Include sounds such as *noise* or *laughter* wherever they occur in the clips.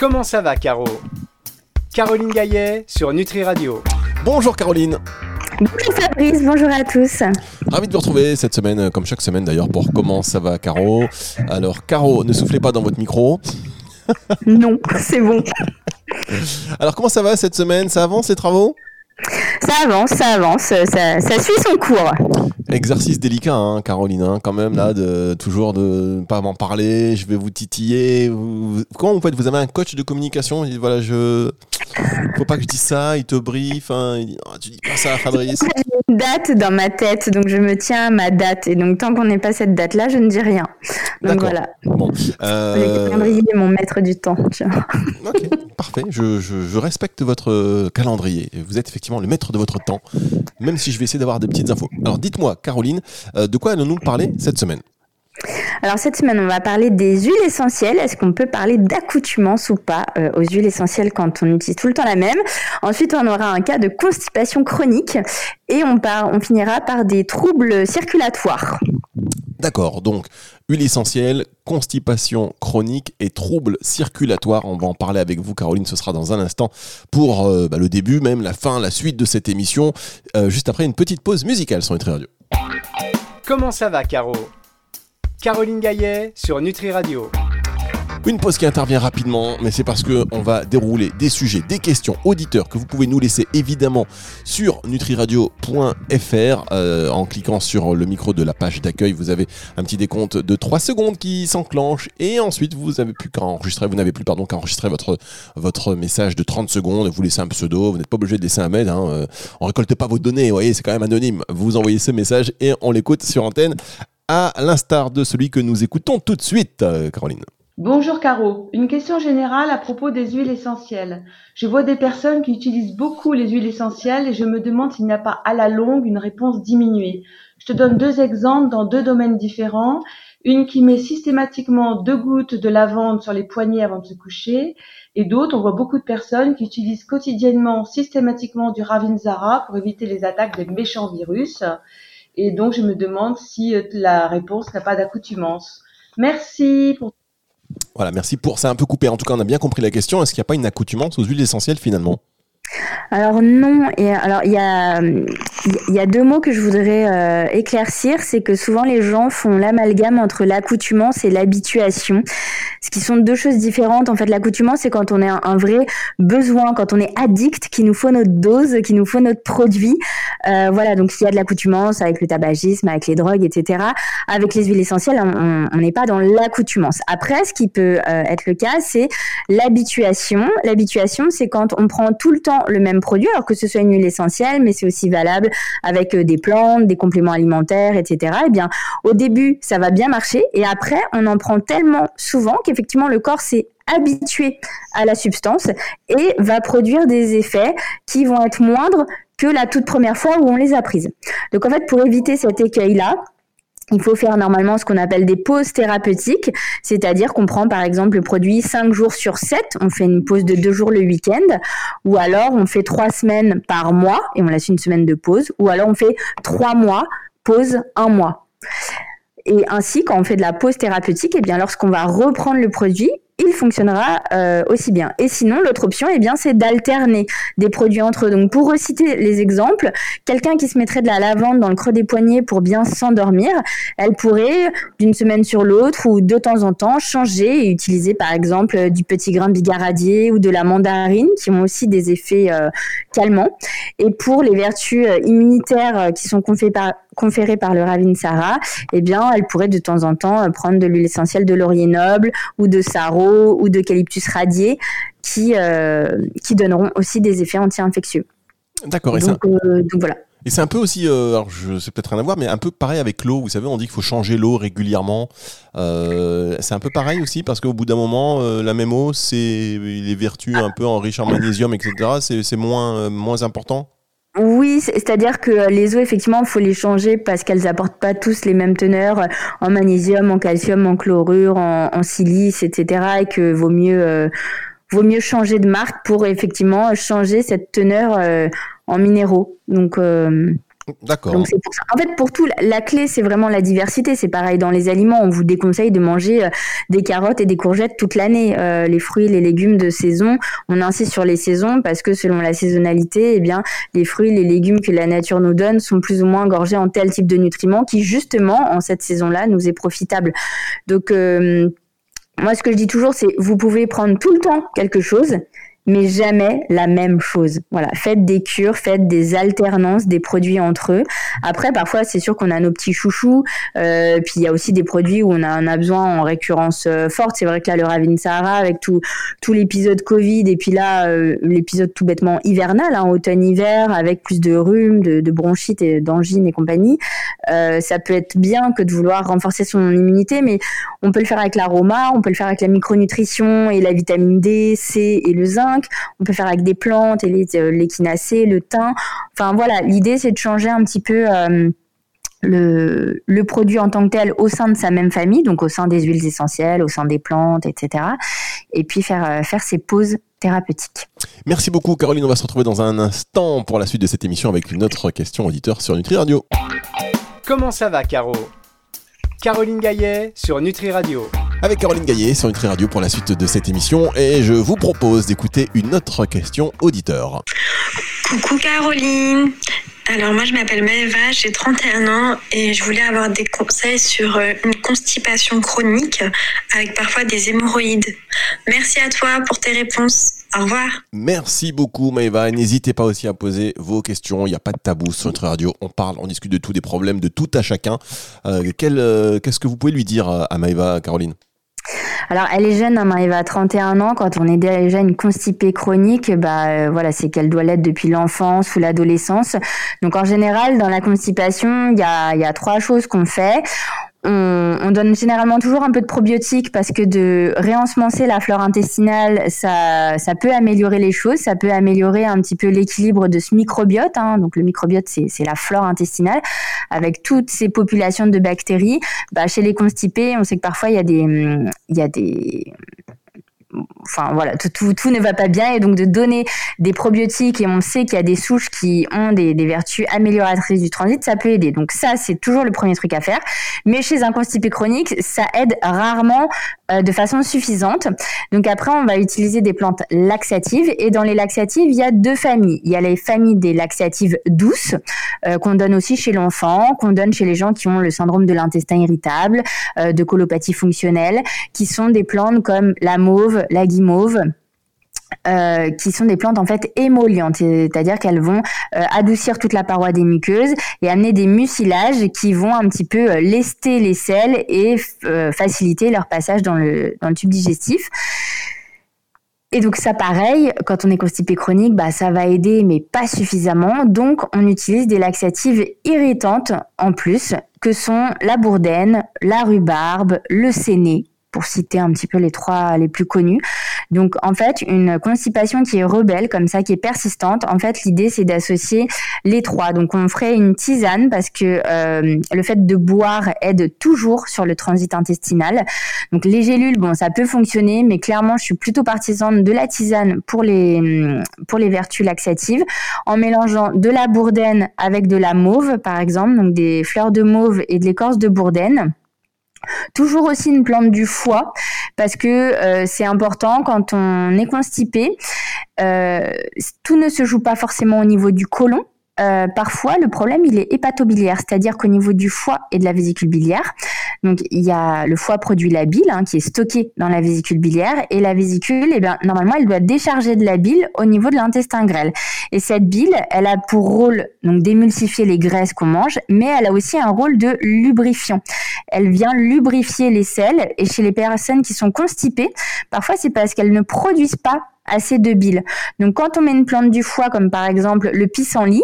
Comment ça va, Caro? Caroline Gaillet sur Nutri Radio. Bonjour Caroline. Bonjour Fabrice, bonjour à tous. Ravi de vous retrouver cette semaine, comme chaque semaine d'ailleurs, pour Comment ça va, Caro? Alors, Caro, ne soufflez pas dans votre micro. *laughs* non, c'est bon. Alors, comment ça va cette semaine? Ça avance les travaux? Ça avance, ça avance, ça, suit son cours. Exercice délicat, hein, Caroline, hein, quand même, là, de toujours de pas m'en parler, je vais vous titiller. Vous, comment vous faites? Vous avez un coach de communication? Il dit voilà, je. Faut pas que je dise ça, il te briefe, hein, il dit oh, tu dis pas ça, Fabrice. *laughs* J'ai une date dans ma tête, donc je me tiens à ma date. Et donc, tant qu'on n'est pas cette date-là, je ne dis rien. Donc voilà. Bon. Euh... Le calendrier mon maître du temps. *laughs* ok, parfait. Je, je, je respecte votre calendrier. Vous êtes effectivement le maître de votre temps, même si je vais essayer d'avoir des petites infos. Alors dites-moi, Caroline, euh, de quoi allons-nous parler cette semaine alors cette semaine, on va parler des huiles essentielles. Est-ce qu'on peut parler d'accoutumance ou pas euh, aux huiles essentielles quand on utilise tout le temps la même? Ensuite, on aura un cas de constipation chronique et on, on finira par des troubles circulatoires. D'accord, donc huile essentielle, constipation chronique et troubles circulatoires. On va en parler avec vous, Caroline, ce sera dans un instant pour euh, bah, le début, même la fin, la suite de cette émission, euh, juste après une petite pause musicale sur Nutri Radio. Comment ça va, Caro? Caroline Gaillet sur Nutri Radio. Une pause qui intervient rapidement, mais c'est parce qu'on va dérouler des sujets, des questions auditeurs que vous pouvez nous laisser évidemment sur nutriradio.fr. Euh, en cliquant sur le micro de la page d'accueil, vous avez un petit décompte de 3 secondes qui s'enclenche et ensuite vous n'avez plus qu'à enregistrer, vous n'avez plus pardon qu'à enregistrer votre, votre message de 30 secondes, vous laissez un pseudo, vous n'êtes pas obligé de laisser un mail, hein, euh, on récolte pas vos données, vous voyez, c'est quand même anonyme. Vous envoyez ce message et on l'écoute sur antenne à l'instar de celui que nous écoutons tout de suite, euh, Caroline. Bonjour Caro, une question générale à propos des huiles essentielles. Je vois des personnes qui utilisent beaucoup les huiles essentielles et je me demande s'il n'y a pas à la longue une réponse diminuée. Je te donne deux exemples dans deux domaines différents. Une qui met systématiquement deux gouttes de lavande sur les poignets avant de se coucher et d'autres, on voit beaucoup de personnes qui utilisent quotidiennement systématiquement du Ravinzara pour éviter les attaques des méchants virus. Et donc je me demande si euh, la réponse n'a pas d'accoutumance. Merci pour voilà, merci pour. C'est un peu coupé. En tout cas, on a bien compris la question. Est-ce qu'il n'y a pas une accoutumance aux huiles essentielles finalement? Alors non, et alors il y a, y a deux mots que je voudrais euh, éclaircir, c'est que souvent les gens font l'amalgame entre l'accoutumance et l'habituation, ce qui sont deux choses différentes. En fait, l'accoutumance c'est quand on a un, vrai besoin, quand on est addict, qu'il nous faut notre dose, qu'il nous faut notre produit. Euh, voilà, donc il y a de l'accoutumance avec le tabagisme, avec les drogues, etc. Avec les huiles essentielles, on n'est pas dans l'accoutumance. Après, ce qui peut euh, être le cas, c'est l'habituation. L'habituation, c'est quand on prend tout le temps le même produit, alors que ce soit une huile essentielle, mais c'est aussi valable avec euh, des plantes, des compléments alimentaires, etc. Eh bien, au début, ça va bien marcher, et après, on en prend tellement souvent qu'effectivement, le corps s'est habitué à la substance et va produire des effets qui vont être moindres que la toute première fois où on les a prises. Donc en fait, pour éviter cet écueil-là, il faut faire normalement ce qu'on appelle des pauses thérapeutiques, c'est-à-dire qu'on prend par exemple le produit 5 jours sur 7, on fait une pause de 2 jours le week-end, ou alors on fait 3 semaines par mois et on laisse une semaine de pause, ou alors on fait 3 mois, pause 1 mois. Et ainsi, quand on fait de la pause thérapeutique, eh bien lorsqu'on va reprendre le produit, il fonctionnera euh, aussi bien. Et sinon, l'autre option, eh bien, c'est d'alterner des produits entre eux. Donc, pour reciter les exemples, quelqu'un qui se mettrait de la lavande dans le creux des poignets pour bien s'endormir, elle pourrait, d'une semaine sur l'autre ou de temps en temps, changer et utiliser, par exemple, du petit grain bigaradier ou de la mandarine, qui ont aussi des effets euh, calmants. Et pour les vertus euh, immunitaires qui sont conférées par le Ravinsara, eh bien, elle pourrait de temps en temps euh, prendre de l'huile essentielle de laurier noble ou de sarro ou d'eucalyptus radié qui, euh, qui donneront aussi des effets anti-infectieux. D'accord. Et donc, euh, donc, voilà. Et c'est un peu aussi, alors je sais peut-être rien à voir, mais un peu pareil avec l'eau. Vous savez, on dit qu'il faut changer l'eau régulièrement. c'est un peu pareil aussi parce qu'au bout d'un moment, la même eau, c'est les vertus un peu enrichies en magnésium, etc. C'est moins moins important. Oui, c'est-à-dire que les eaux, effectivement, faut les changer parce qu'elles apportent pas tous les mêmes teneurs euh, en magnésium, en calcium, en chlorure, en, silice, etc. Et que vaut mieux, euh, vaut mieux changer de marque pour effectivement changer cette teneur euh, en minéraux. Donc, D'accord. Pour. En fait, pour tout, la clé, c'est vraiment la diversité. C'est pareil dans les aliments. On vous déconseille de manger euh, des carottes et des courgettes toute l'année. Euh, les fruits, les légumes de saison, on insiste sur les saisons parce que selon la saisonnalité, eh bien, les fruits, les légumes que la nature nous donne sont plus ou moins engorgés en tel type de nutriments qui, justement, en cette saison-là, nous est profitable. Donc, euh, moi, ce que je dis toujours, c'est vous pouvez prendre tout le temps quelque chose, mais jamais la même chose. Voilà, faites des cures, faites des alternances des produits entre eux. Après, parfois, c'est sûr qu'on a nos petits chouchous, euh, puis il y a aussi des produits où on a, on a besoin en récurrence euh, forte. C'est vrai que là, le Ravine Sahara, avec tout, tout l'épisode Covid, et puis là, euh, l'épisode tout bêtement hivernal, hein, automne-hiver, avec plus de rhume, de, de bronchite et d'angine et compagnie, euh, ça peut être bien que de vouloir renforcer son immunité, mais on peut le faire avec l'aroma, on peut le faire avec la micronutrition et la vitamine D, C et le zinc on peut faire avec des plantes, et euh, l'échinacée, le thym. Enfin voilà, l'idée c'est de changer un petit peu euh, le, le, produit en tant que tel au sein de sa même famille, donc au sein des huiles essentielles, au sein des plantes, etc. Et puis faire, euh, faire ces pauses thérapeutiques. Merci beaucoup Caroline, on va se retrouver dans un instant pour la suite de cette émission avec une autre question auditeur sur Nutri Radio. Comment ça va Caro? Caroline Gaillet sur Nutri Radio avec Caroline Gaillet sur Nutri Radio pour la suite de cette émission et je vous propose d'écouter une autre question auditeur. Coucou Caroline, alors moi je m'appelle Maëva, j'ai 31 ans et je voulais avoir des conseils sur euh, une constipation chronique avec parfois des hémorroïdes. Merci à toi pour tes réponses. Au revoir. Merci beaucoup Maëva. N'hésitez pas aussi à poser vos questions. Il n'y a pas de tabou sur notre radio. On parle, on discute de tous des problèmes, de tout à chacun. Euh, euh, qu'est-ce que vous pouvez lui dire à Maëva, Caroline? Alors, elle est jeune, hein, elle va à 31 ans. Quand on est déjà une constipée chronique, bah euh, voilà, c'est qu'elle doit l'être depuis l'enfance ou l'adolescence. Donc, en général, dans la constipation, il y a, y a trois choses qu'on fait on, donne généralement toujours un peu de probiotiques parce que de réensemencer la flore intestinale, ça, ça peut améliorer les choses, ça peut améliorer un petit peu l'équilibre de ce microbiote. Hein. Donc le microbiote, c'est la flore intestinale avec toutes ces populations de bactéries. Bah, chez les constipés, on sait que parfois il y a des, il y a des enfin voilà, tout, ne va pas bien et donc de donner des probiotiques et on sait qu'il y a des souches qui ont des, des, vertus amélioratrices du transit, ça peut aider. Donc ça, c'est toujours le premier truc à faire. Mais chez un constipé chronique, ça aide rarement euh, de façon suffisante. Donc après, on va utiliser des plantes laxatives et dans les laxatives, il y a deux familles. Il y a les familles des laxatives douces euh, qu'on donne aussi chez l'enfant, qu'on donne chez les gens qui ont le syndrome de l'intestin irritable, euh, de colopathie fonctionnelle, qui sont des plantes comme la mauve, la guimauve. Euh, qui sont des plantes en fait émollientes, c'est-à-dire qu'elles vont euh, adoucir toute la paroi des muqueuses et amener des mucilages qui vont un petit peu euh, lester les selles et faciliter leur passage dans le, tube digestif. Et donc ça pareil, quand on est constipé chronique, bah ça va aider mais pas suffisamment. Donc on utilise des laxatives irritantes en plus que sont la bourdaine, la rhubarbe, le séné pour citer un petit peu les trois les plus connus. Donc en fait, une constipation qui est rebelle comme ça, qui est persistante, en fait l'idée c'est d'associer les trois. Donc on ferait une tisane parce que euh, le fait de boire aide toujours sur le transit intestinal. Donc les gélules, bon ça peut fonctionner, mais clairement je suis plutôt partisane de la tisane pour les pour les vertus laxatives, en mélangeant de la bourdaine avec de la mauve par exemple, donc des fleurs de mauve et de l'écorce de bourdaine. Toujours aussi une plante du foie parce que euh, c'est important quand on est constipé. Euh, tout ne se joue pas forcément au niveau du côlon. Euh, parfois, le problème, il est hépatobiliaire, c'est-à-dire qu'au niveau du foie et de la vésicule biliaire, donc il y a le foie produit la bile hein, qui est stockée dans la vésicule biliaire et la vésicule, eh bien normalement, elle doit décharger de la bile au niveau de l'intestin grêle. Et cette bile, elle a pour rôle donc d'émulsifier les graisses qu'on mange, mais elle a aussi un rôle de lubrifiant. Elle vient lubrifier les selles et chez les personnes qui sont constipées, parfois c'est parce qu'elles ne produisent pas assez de bile. Donc quand on met une plante du foie comme par exemple le pissenlit,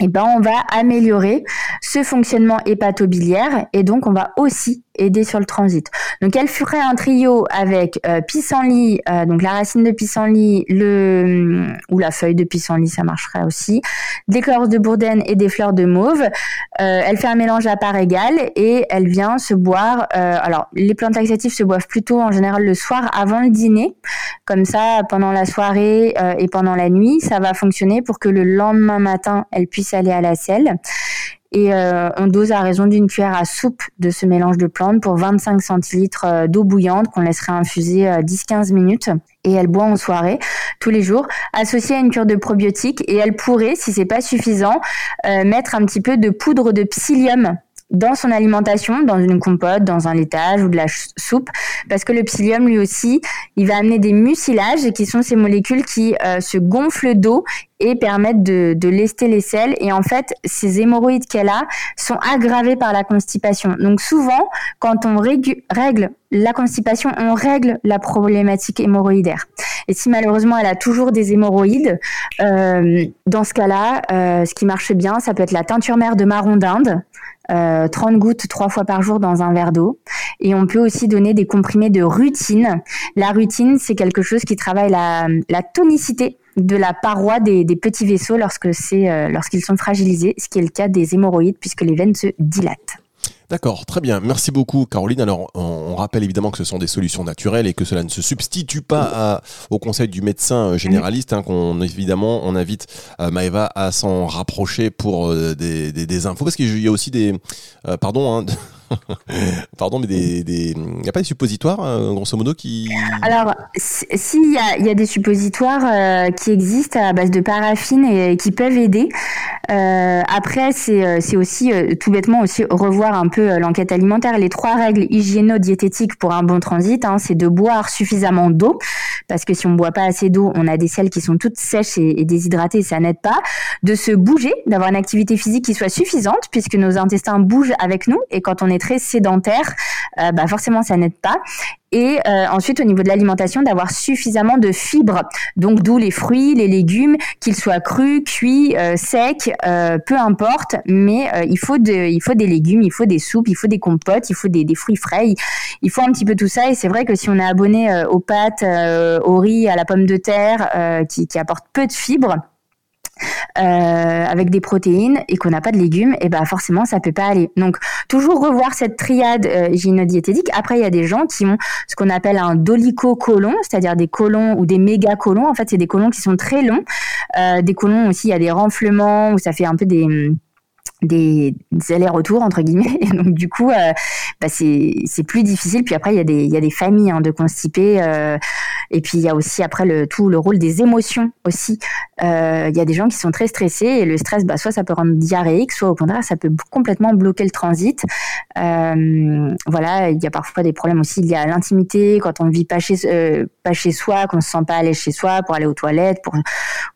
eh ben, on va améliorer ce fonctionnement hépatobiliaire et donc on va aussi aider sur le transit. Donc elle ferait un trio avec euh, pissenlit, euh, donc la racine de pissenlit, le ou la feuille de pissenlit, ça marcherait aussi, des l'écorce de bourdaine et des fleurs de mauve. Euh, elle fait un mélange à part égale et elle vient se boire. Euh, alors les plantes laxatives se boivent plutôt en général le soir avant le dîner Comme ça, pendant la soirée et pendant la nuit, ça va fonctionner pour que le lendemain matin, elle puisse aller à la selle. Et on dose à raison d'une cuillère à soupe de ce mélange de plantes pour 25 centilitres d'eau bouillante qu'on laisserait infuser 10-15 minutes. Et elle boit en soirée tous les jours, associée à une cure de probiotiques. Et elle pourrait, si c'est pas suffisant, euh, mettre un petit peu de poudre de psyllium dans son alimentation, dans une compote, dans un laitage ou de la soupe, parce que le psyllium lui aussi, il va amener des mucilages qui sont ces molécules qui euh, se gonflent d'eau et permettent de, de, lester les selles. Et en fait, ces hémorroïdes qu'elle a sont aggravées par la constipation. Donc souvent, quand on règle la constipation, on règle la problématique hémorroïdaire. Et si malheureusement elle a toujours des hémorroïdes, euh, dans ce cas-là, euh, ce qui marche bien, ça peut être la teinture mère de marron d'Inde. 30 euh, gouttes trois fois par jour dans un verre d'eau. Et on peut aussi donner des comprimés de rutine. La rutine, c'est quelque chose qui travaille la, la tonicité de la paroi des, petits vaisseaux lorsque c'est euh, lorsqu'ils sont fragilisés, ce qui est le cas des hémorroïdes puisque les veines se dilatent. D'accord, très bien. Merci beaucoup, Caroline. Alors, on, rappelle évidemment que ce sont des solutions naturelles et que cela ne se substitue pas au conseil du médecin euh, généraliste, hein, qu'on évidemment on invite euh, Maëva à s'en rapprocher pour des, infos, parce qu'il y a aussi des, pardon, hein, *laughs* Pardon, mais il n'y a pas des suppositoires, euh, grosso modo, qui... Alors, a, y a des suppositoires euh, qui existent à base de paraffine et, qui peuvent aider. Euh, après, c'est aussi tout bêtement aussi revoir un peu l'enquête alimentaire. Les trois règles hygiéno-diététiques pour un bon transit, hein, c'est de boire suffisamment d'eau, parce que si on ne boit pas assez d'eau, on a des selles qui sont toutes sèches et, et déshydratées, ça n'aide pas. De se bouger, d'avoir une activité physique qui soit suffisante, puisque nos intestins bougent avec nous, et quand on est très sédentaire, euh, bah forcément ça n'aide pas. Et euh, ensuite, au niveau de l'alimentation, d'avoir suffisamment de fibres. Donc, d'où les fruits, les légumes, qu'ils soient crus, cuits, euh, secs, peu importe. Mais il, faut de, il faut des légumes, il faut des soupes, il faut des compotes, il faut des, des fruits frais. Il faut un petit peu tout ça. Et c'est vrai que si on est abonné aux pâtes, au riz, à la pomme de terre, qui, qui apporte peu de fibres, euh, avec des protéines et qu'on n'a pas de légumes, et ben forcément ça peut pas aller. Donc toujours revoir cette triade euh. Après il y a des gens qui ont ce qu'on appelle un dolico-colon, c'est-à-dire des colons ou des méga colons. En fait c'est des colons qui sont très longs. Euh, des colons aussi il y a des renflements où ça fait un peu des des, allers-retours entre guillemets. *laughs* Et donc du coup euh, bah, c'est plus difficile. Puis après il y a des il y a des familles hein, de constipés euh, et puis il y a aussi après le tout le rôle des émotions aussi. Euh, il y a des gens qui sont très stressés et le stress bah soit ça peut rendre diarrhéique soit au contraire ça peut complètement bloquer le transit. Voilà il y a parfois des problèmes aussi il y a l'intimité quand on ne vit pas chez pas chez soi qu'on se sent pas aller chez soi pour aller aux toilettes pour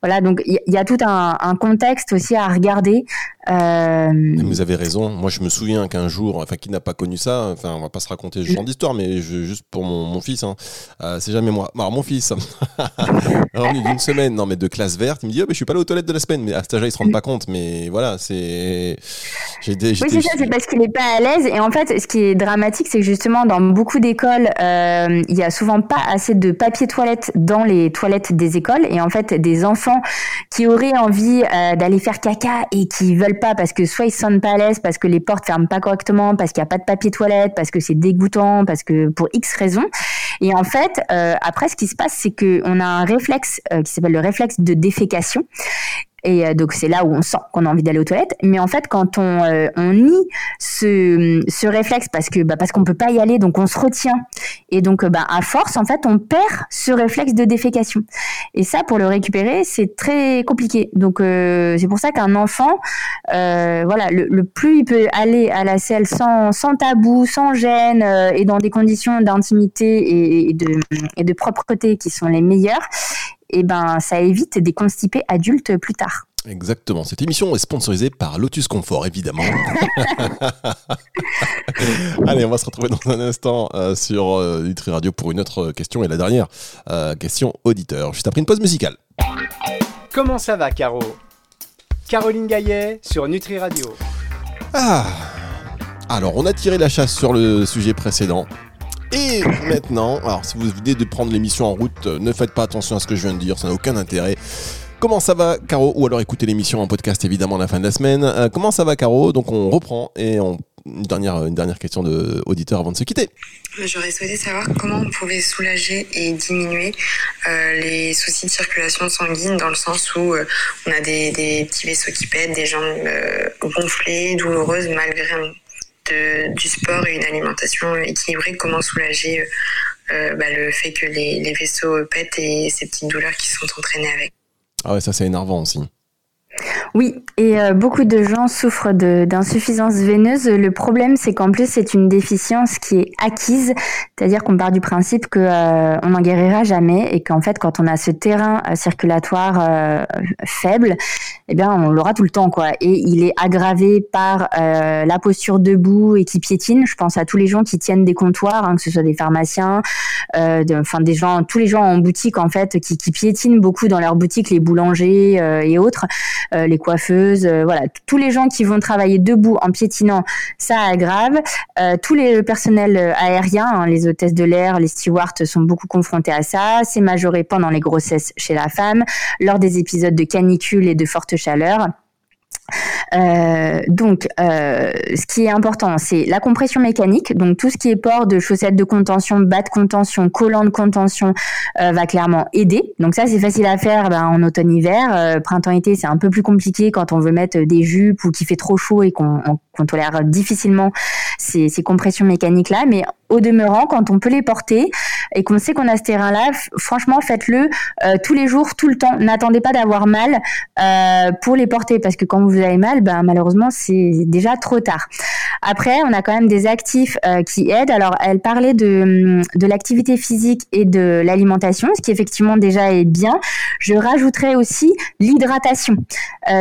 voilà. Donc il y, a tout un contexte aussi à regarder euh, vous avez raison. Moi, je me souviens qu'un jour, enfin, qui n'a pas connu ça, enfin, on va pas se raconter ce genre d'histoire, mais juste pour mon, fils, hein, euh, c'est jamais moi. Alors, mon fils, *laughs* alors, d'une semaine, non, mais de classe verte, il me dit, oh, mais je suis pas allé aux toilettes de la semaine, mais à cet âge-là, il se rend pas compte, mais voilà, c'est. Oui, c'est ça, c'est parce qu'il est pas à l'aise. Et en fait, ce qui est dramatique, c'est que justement, dans beaucoup d'écoles, euh, il y a souvent pas assez de papier toilette dans les toilettes des écoles. Et en fait, des enfants qui auraient envie d'aller faire caca et qui veulent pas parce que soit ils se sentent pas à l'aise, parce que les portes ferment pas correctement, parce qu'il n'y a pas de papier toilette, parce que c'est dégoûtant, parce que pour X raisons. Et en fait, euh, après, ce qui se passe, c'est qu'on a un réflexe euh, qui s'appelle le réflexe de défécation. Et euh, donc c'est là où on sent qu'on a envie d'aller aux toilettes. Mais en fait, quand on, euh, nie ce, réflexe parce que bah, parce qu'on peut pas y aller, donc on se retient. Et donc bah, à force, en fait, on perd ce réflexe de défécation. Et ça, pour le récupérer, c'est très compliqué. Donc euh, c'est pour ça qu'un enfant, voilà, le, plus il peut aller à la selle sans, sans tabou, sans gêne et dans des conditions d'intimité et, de, et de propreté qui sont les meilleures, et ben ça évite des constipés adultes plus tard. Exactement. Cette émission est sponsorisée par Lotus Confort, évidemment. *laughs* Allez, on va se retrouver dans un instant euh, sur euh, Nutri Radio pour une autre question et la dernière euh, question auditeur, juste après une pause musicale. Comment ça va, Caro? Caroline Gaillet sur Nutri Radio. Ah Alors, on a tiré la chasse sur le sujet précédent. Et maintenant, alors si vous venez de prendre l'émission en route, euh, ne faites pas attention à ce que je viens de dire, ça n'a aucun intérêt. Comment ça va, Caro Ou alors écoutez l'émission en podcast évidemment à la fin de la semaine. Euh, comment ça va, Caro Donc on reprend et on, une dernière, une dernière question de auditeur avant de se quitter. J'aurais souhaité savoir comment on pouvait soulager et diminuer euh, les soucis de circulation sanguine dans le sens où euh, on a des, petits vaisseaux qui pètent, des jambes euh, gonflées, douloureuses malgré du sport et une alimentation équilibrée. Comment soulager bah, le fait que les, les vaisseaux pètent et ces petites douleurs qui sont entraînées avec. Ah ouais, ça c'est énervant aussi. Oui, et euh, beaucoup de gens souffrent d'insuffisance veineuse. Le problème, c'est qu'en plus, c'est une déficience qui est acquise, c'est-à-dire qu'on part du principe que euh, n'en guérira jamais et qu'en fait, quand on a ce terrain euh, circulatoire faible, eh bien, on l'aura tout le temps, quoi. Et il est aggravé par la posture debout et qui piétine. Je pense à tous les gens qui tiennent des comptoirs, hein, que ce soit des pharmaciens, des gens, tous les gens en boutique en fait, qui, qui piétinent beaucoup dans leur boutique, les boulangers et autres, les coiffeuses, euh, voilà, tous les gens qui vont travailler debout en piétinant, ça aggrave. Euh, tous les personnels euh, aériens, hein, les hôtesses de l'air, les stewards sont beaucoup confrontés à ça. C'est majoré pendant les grossesses chez la femme, lors des épisodes de canicule et de forte chaleur. Euh, donc, euh, ce qui est important, c'est la compression mécanique. Donc, tout ce qui est port de chaussettes de contention, bas de contention, collants de contention euh, va clairement aider. Donc, ça, c'est facile à faire ben, en automne-hiver. Printemps-été, c'est un peu plus compliqué quand on veut mettre des jupes ou qu'il fait trop chaud et qu'on tolère difficilement ces, ces compressions mécaniques-là. Mais au demeurant, quand on peut les porter et qu'on sait qu'on a ce terrain-là, franchement, faites-le euh, tous les jours, tout le temps. N'attendez pas d'avoir mal euh, pour les porter parce que quand vous avez mal, ben, malheureusement, c'est déjà trop tard. Après, on a quand même des actifs euh, qui aident. Alors, elle parlait de, de l'activité physique et de l'alimentation, ce qui effectivement déjà est bien. Je rajouterais aussi l'hydratation.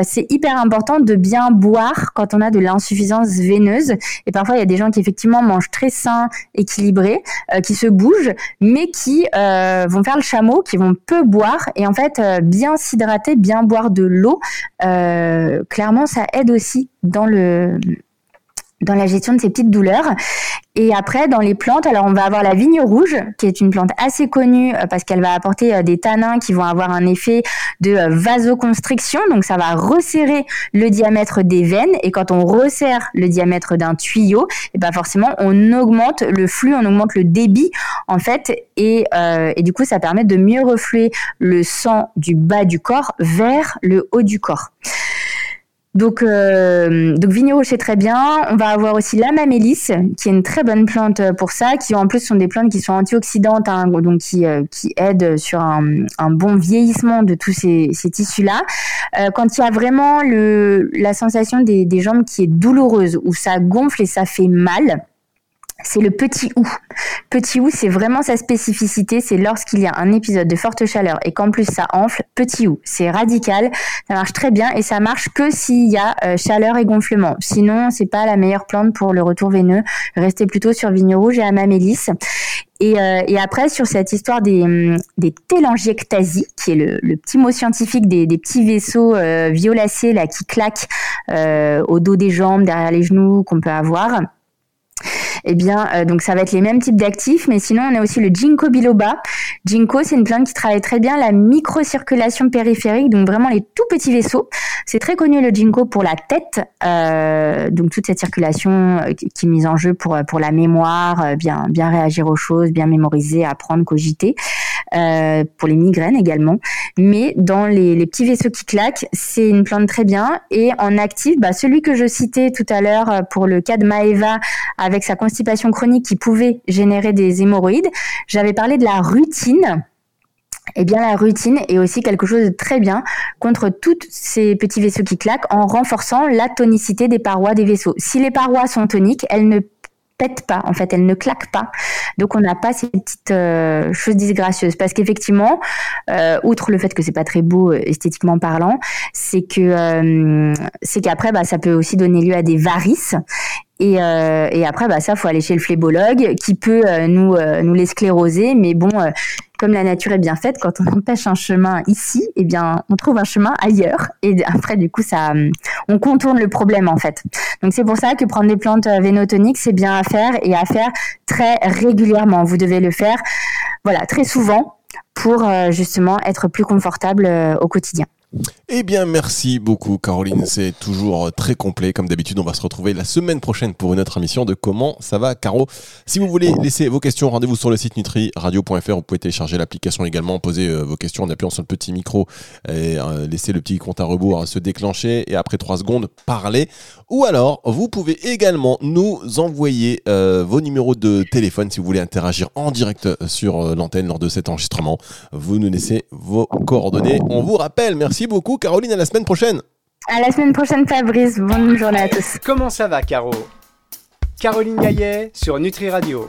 c'est hyper important de bien boire quand on a de l'insuffisance veineuse. Et parfois, il y a des gens qui effectivement mangent très sain équilibrés, euh, qui se bougent, mais qui euh, vont faire le chameau, qui vont peu boire et en fait euh, bien s'hydrater, bien boire de l'eau. clairement, ça aide aussi dans le dans la gestion de ces petites douleurs. Et après, dans les plantes, alors on va avoir la vigne rouge, qui est une plante assez connue euh, parce qu'elle va apporter euh, des tanins qui vont avoir un effet de euh, vasoconstriction. Donc ça va resserrer le diamètre des veines. Et quand on resserre le diamètre d'un tuyau, et ben forcément on augmente le flux, on augmente le débit en fait. Et, et du coup, ça permet de mieux refluer le sang du bas du corps vers le haut du corps. Donc, euh, donc vigneron c'est très bien. On va avoir aussi la mamélis, qui est une très bonne plante pour ça, qui en plus sont des plantes qui sont antioxydantes, hein, donc qui, euh, qui aident sur un, un, bon vieillissement de tous ces, ces tissus-là. Euh, quand il y a vraiment le, la sensation des, des jambes qui est douloureuse, où ça gonfle et ça fait mal, c'est le petit ou. Petit ou, c'est vraiment sa spécificité. C'est lorsqu'il y a un épisode de forte chaleur et qu'en plus ça enfle. Petit ou, c'est radical. Ça marche très bien et ça marche que s'il y a euh, chaleur et gonflement. Sinon, c'est pas la meilleure plante pour le retour veineux. Restez plutôt sur vigne rouge et amamélis. Et, euh, et, après, sur cette histoire des, hum, des télangiectasies, qui est le, le, petit mot scientifique des, petits vaisseaux euh, violacés là, qui claquent euh, au dos des jambes, derrière les genoux, qu'on peut avoir eh bien, euh, donc ça va être les mêmes types d'actifs, mais sinon on a aussi le ginkgo biloba. Ginkgo, c'est une plante qui travaille très bien la microcirculation périphérique, donc vraiment les tout petits vaisseaux. C'est très connu le ginkgo pour la tête, euh, donc toute cette circulation euh, qui est mise en jeu pour pour la mémoire, bien bien réagir aux choses, bien mémoriser, apprendre, cogiter. Euh, pour les migraines également. Mais dans les, les, petits vaisseaux qui claquent, c'est une plante très bien. Et en actif, bah, celui que je citais tout à l'heure pour le cas de Maeva avec sa constipation chronique qui pouvait générer des hémorroïdes, j'avais parlé de la rutine. Eh bien, la rutine est aussi quelque chose de très bien contre tous ces petits vaisseaux qui claquent en renforçant la tonicité des parois des vaisseaux. Si les parois sont toniques, elles ne pète pas, en fait, elle ne claque pas. Donc on n'a pas ces petites euh, choses disgracieuses. Parce qu'effectivement, euh, outre le fait que c'est pas très beau euh, esthétiquement parlant, c'est que c'est qu'après, bah, ça peut aussi donner lieu à des varices. Et, et après, bah, ça, faut aller chez le phlébologue qui peut nous, nous les scléroser. Mais bon, comme la nature est bien faite, quand on empêche un chemin ici, eh bien, on trouve un chemin ailleurs. Et après, du coup, ça, on contourne le problème, en fait. Donc, c'est pour ça que prendre des plantes euh, vénotoniques, c'est bien à faire et à faire très régulièrement. Vous devez le faire, voilà, très souvent pour euh, justement être plus confortable euh, au quotidien. Eh bien, merci beaucoup, Caroline. C'est toujours très complet. Comme d'habitude, on va se retrouver la semaine prochaine pour une autre émission de Comment ça va, Caro? Si vous voulez laisser vos questions, rendez-vous sur le site nutriradio.fr. Vous pouvez télécharger l'application également, poser euh, vos questions en appuyant sur le petit micro et euh, laisser le petit compte à rebours se déclencher et après trois secondes, parler. Ou alors, vous pouvez également nous envoyer euh, vos numéros de téléphone si vous voulez interagir en direct sur l'antenne lors de cet enregistrement. Vous nous laissez vos coordonnées. On vous rappelle. Merci beaucoup. Caroline, à la semaine prochaine. À la semaine prochaine, Fabrice. Bonne journée à tous. Comment ça va, Caro? Caroline Gaillet sur Nutri Radio.